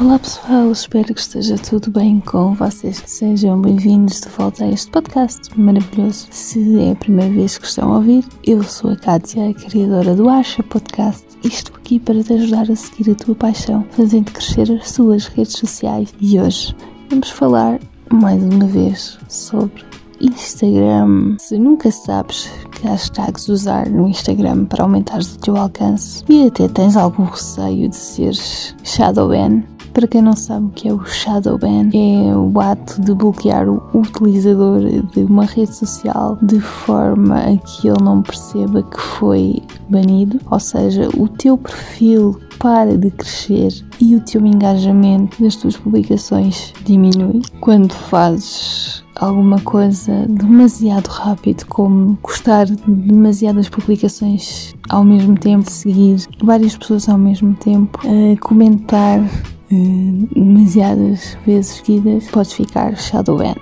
Olá pessoal, espero que esteja tudo bem com vocês. Sejam bem-vindos de volta a este podcast maravilhoso. Se é a primeira vez que estão a ouvir, eu sou a Kátia, a criadora do Acha Podcast estou aqui para te ajudar a seguir a tua paixão, fazendo crescer as tuas redes sociais. E hoje vamos falar mais uma vez sobre Instagram. Se nunca sabes que hashtags usar no Instagram para aumentar o teu alcance e até tens algum receio de seres shadow ban, para quem não sabe o que é o shadow ban, é o ato de bloquear o utilizador de uma rede social de forma a que ele não perceba que foi banido, ou seja, o teu perfil para de crescer e o teu engajamento das tuas publicações diminui quando fazes alguma coisa demasiado rápido, como gostar de demasiadas publicações ao mesmo tempo, seguir várias pessoas ao mesmo tempo, uh, comentar uh, demasiadas vezes seguidas, podes ficar shadow ban.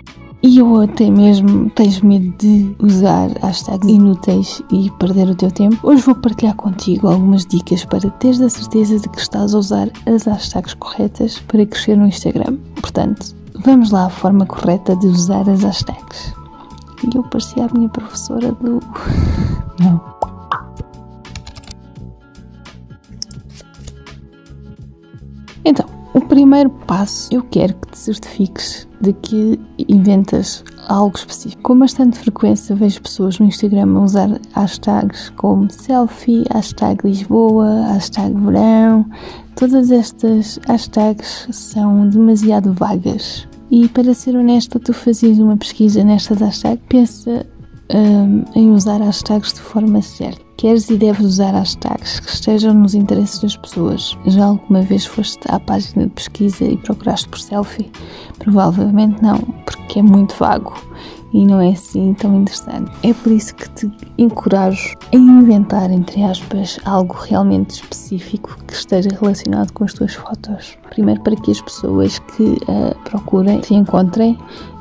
E ou até mesmo tens medo de usar hashtags inúteis e perder o teu tempo. Hoje vou partilhar contigo algumas dicas para teres a certeza de que estás a usar as hashtags corretas para crescer no Instagram. Portanto, vamos lá à forma correta de usar as hashtags. E eu parecia a minha professora do. Não. Então, o primeiro passo, eu quero que te certifiques de que inventas algo específico. Com bastante frequência vejo pessoas no Instagram a usar hashtags como selfie, hashtag Lisboa, hashtag verão. Todas estas hashtags são demasiado vagas. E para ser honesta, tu fazias uma pesquisa nestas hashtags, pensa um, em usar hashtags de forma certa. Queres e deves usar hashtags que estejam nos interesses das pessoas. Já alguma vez foste à página de pesquisa e procuraste por selfie? Provavelmente não, porque é muito vago e não é assim tão interessante. É por isso que te encorajo a inventar, entre aspas, algo realmente específico que esteja relacionado com as tuas fotos. Primeiro, para que as pessoas que uh, procurem te encontrem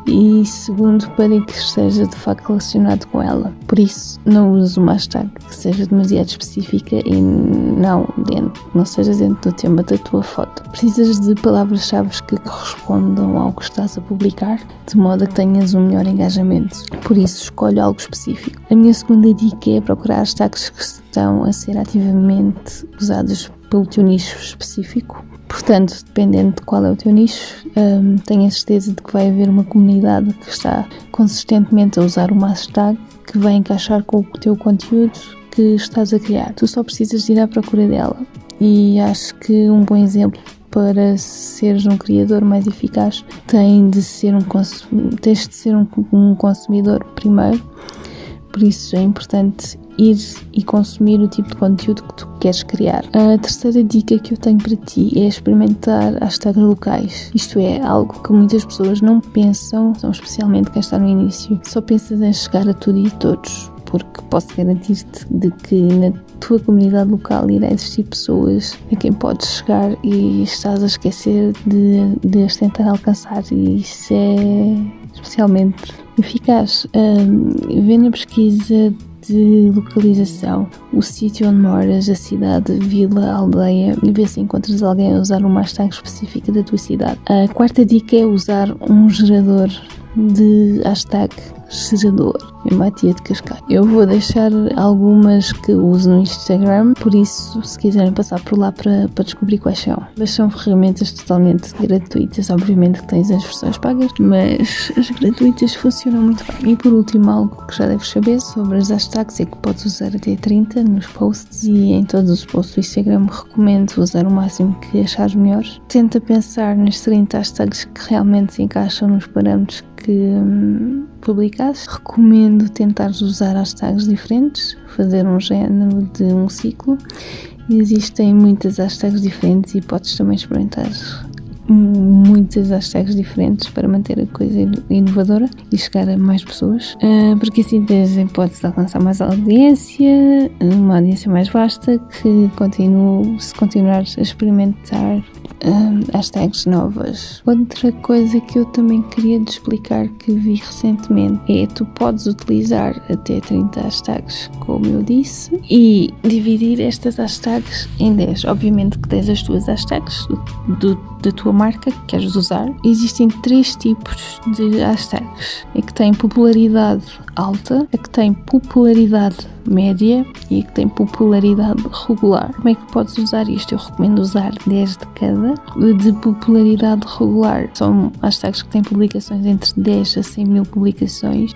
e segundo para que esteja de facto relacionado com ela. Por isso, não use uma hashtag que seja demasiado específica e não, dentro, não seja dentro do tema da tua foto. Precisas de palavras-chave que correspondam ao que estás a publicar, de modo a que tenhas um melhor engajamento. Por isso, escolhe algo específico. A minha segunda dica é procurar hashtags que estão a ser ativamente usados pelo teu nicho específico Portanto, dependendo de qual é o teu nicho, um, certeza de que vai haver uma comunidade que está consistentemente a usar uma hashtag que vai encaixar com o teu conteúdo que estás a criar. Tu só precisas de ir à procura dela. E acho que um bom exemplo para seres um criador mais eficaz tem de ser um tens de ser um, um consumidor primeiro. Por isso é importante ir e consumir o tipo de conteúdo que tu queres criar. A terceira dica que eu tenho para ti é experimentar hashtags locais. Isto é algo que muitas pessoas não pensam, especialmente quem está no início, só pensas em chegar a tudo e a todos. Porque posso garantir-te de que na tua comunidade local irá existir pessoas a quem podes chegar e estás a esquecer de, de as tentar alcançar. E isso é especialmente eficaz. Um, vê na pesquisa de localização, o sítio onde moras, a cidade, vila, aldeia e ver se encontras alguém a usar uma hashtag específica da tua cidade. A quarta dica é usar um gerador de hashtag gerador em Matia de Cascais. Eu vou deixar algumas que uso no Instagram, por isso, se quiserem passar por lá para, para descobrir quais são. Mas são ferramentas totalmente gratuitas, obviamente que tens as versões pagas, mas as gratuitas funcionam muito bem. E por último, algo que já deves saber sobre as hashtags é que podes usar até 30 nos posts e em todos os posts do Instagram recomendo usar o máximo que achares melhor. Tenta pensar nas 30 hashtags que realmente se encaixam nos parâmetros que hum, publicaste. Recomendo tentar usar hashtags diferentes, fazer um género de um ciclo. Existem muitas hashtags diferentes e podes também experimentar muitas hashtags diferentes para manter a coisa inovadora e chegar a mais pessoas, ah, porque assim tens a hipótese de alcançar mais audiência, uma audiência mais vasta que continue, se continuares a experimentar hashtags novas. Outra coisa que eu também queria te explicar que vi recentemente é tu podes utilizar até 30 hashtags, como eu disse, e dividir estas hashtags em 10. Obviamente que tens as tuas hashtags do, do da tua marca que queres usar. Existem três tipos de hashtags: a que tem popularidade alta, a que tem popularidade média e a que tem popularidade regular. Como é que podes usar isto? Eu recomendo usar 10 de cada. De popularidade regular são hashtags que têm publicações entre 10 a 100 mil publicações.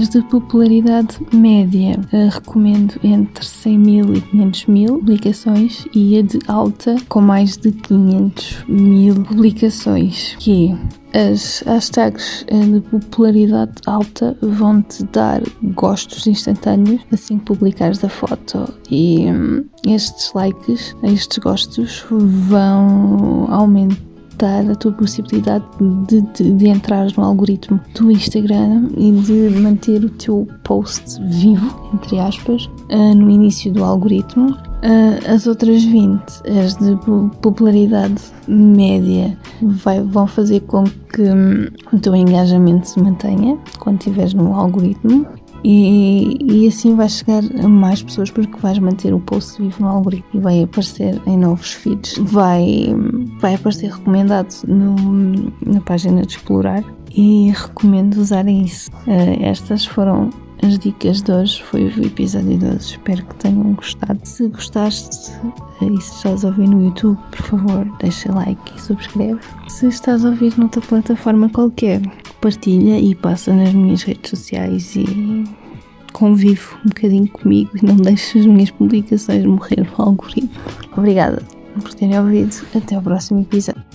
As de popularidade média eh, recomendo entre 100 mil e 500 mil publicações e a de alta com mais de 500 mil publicações, que as hashtags eh, de popularidade alta vão te dar gostos instantâneos assim que publicares a foto. E hum, estes likes, estes gostos vão aumentar a tua possibilidade de, de, de entrar no algoritmo do Instagram e de manter o teu post vivo, entre aspas, eh, no início do algoritmo Uh, as outras 20, as de popularidade média, vai, vão fazer com que um, o teu engajamento se mantenha quando estiveres no algoritmo e, e, assim vais chegar a mais pessoas porque vais manter o post vivo no algoritmo e vai aparecer em novos feeds. Vai, vai aparecer recomendado no, na página de explorar e recomendo usarem isso. Uh, estas foram as dicas de hoje, foi o episódio de hoje. Espero que tenham gostado. Se gostaste e se estás a ouvir no YouTube, por favor, deixa like e subscreve. Se estás a ouvir noutra plataforma qualquer, partilha e passa nas minhas redes sociais e convive um bocadinho comigo e não deixes as minhas publicações morrer no algoritmo. Obrigada por terem ouvido. Até o próximo episódio.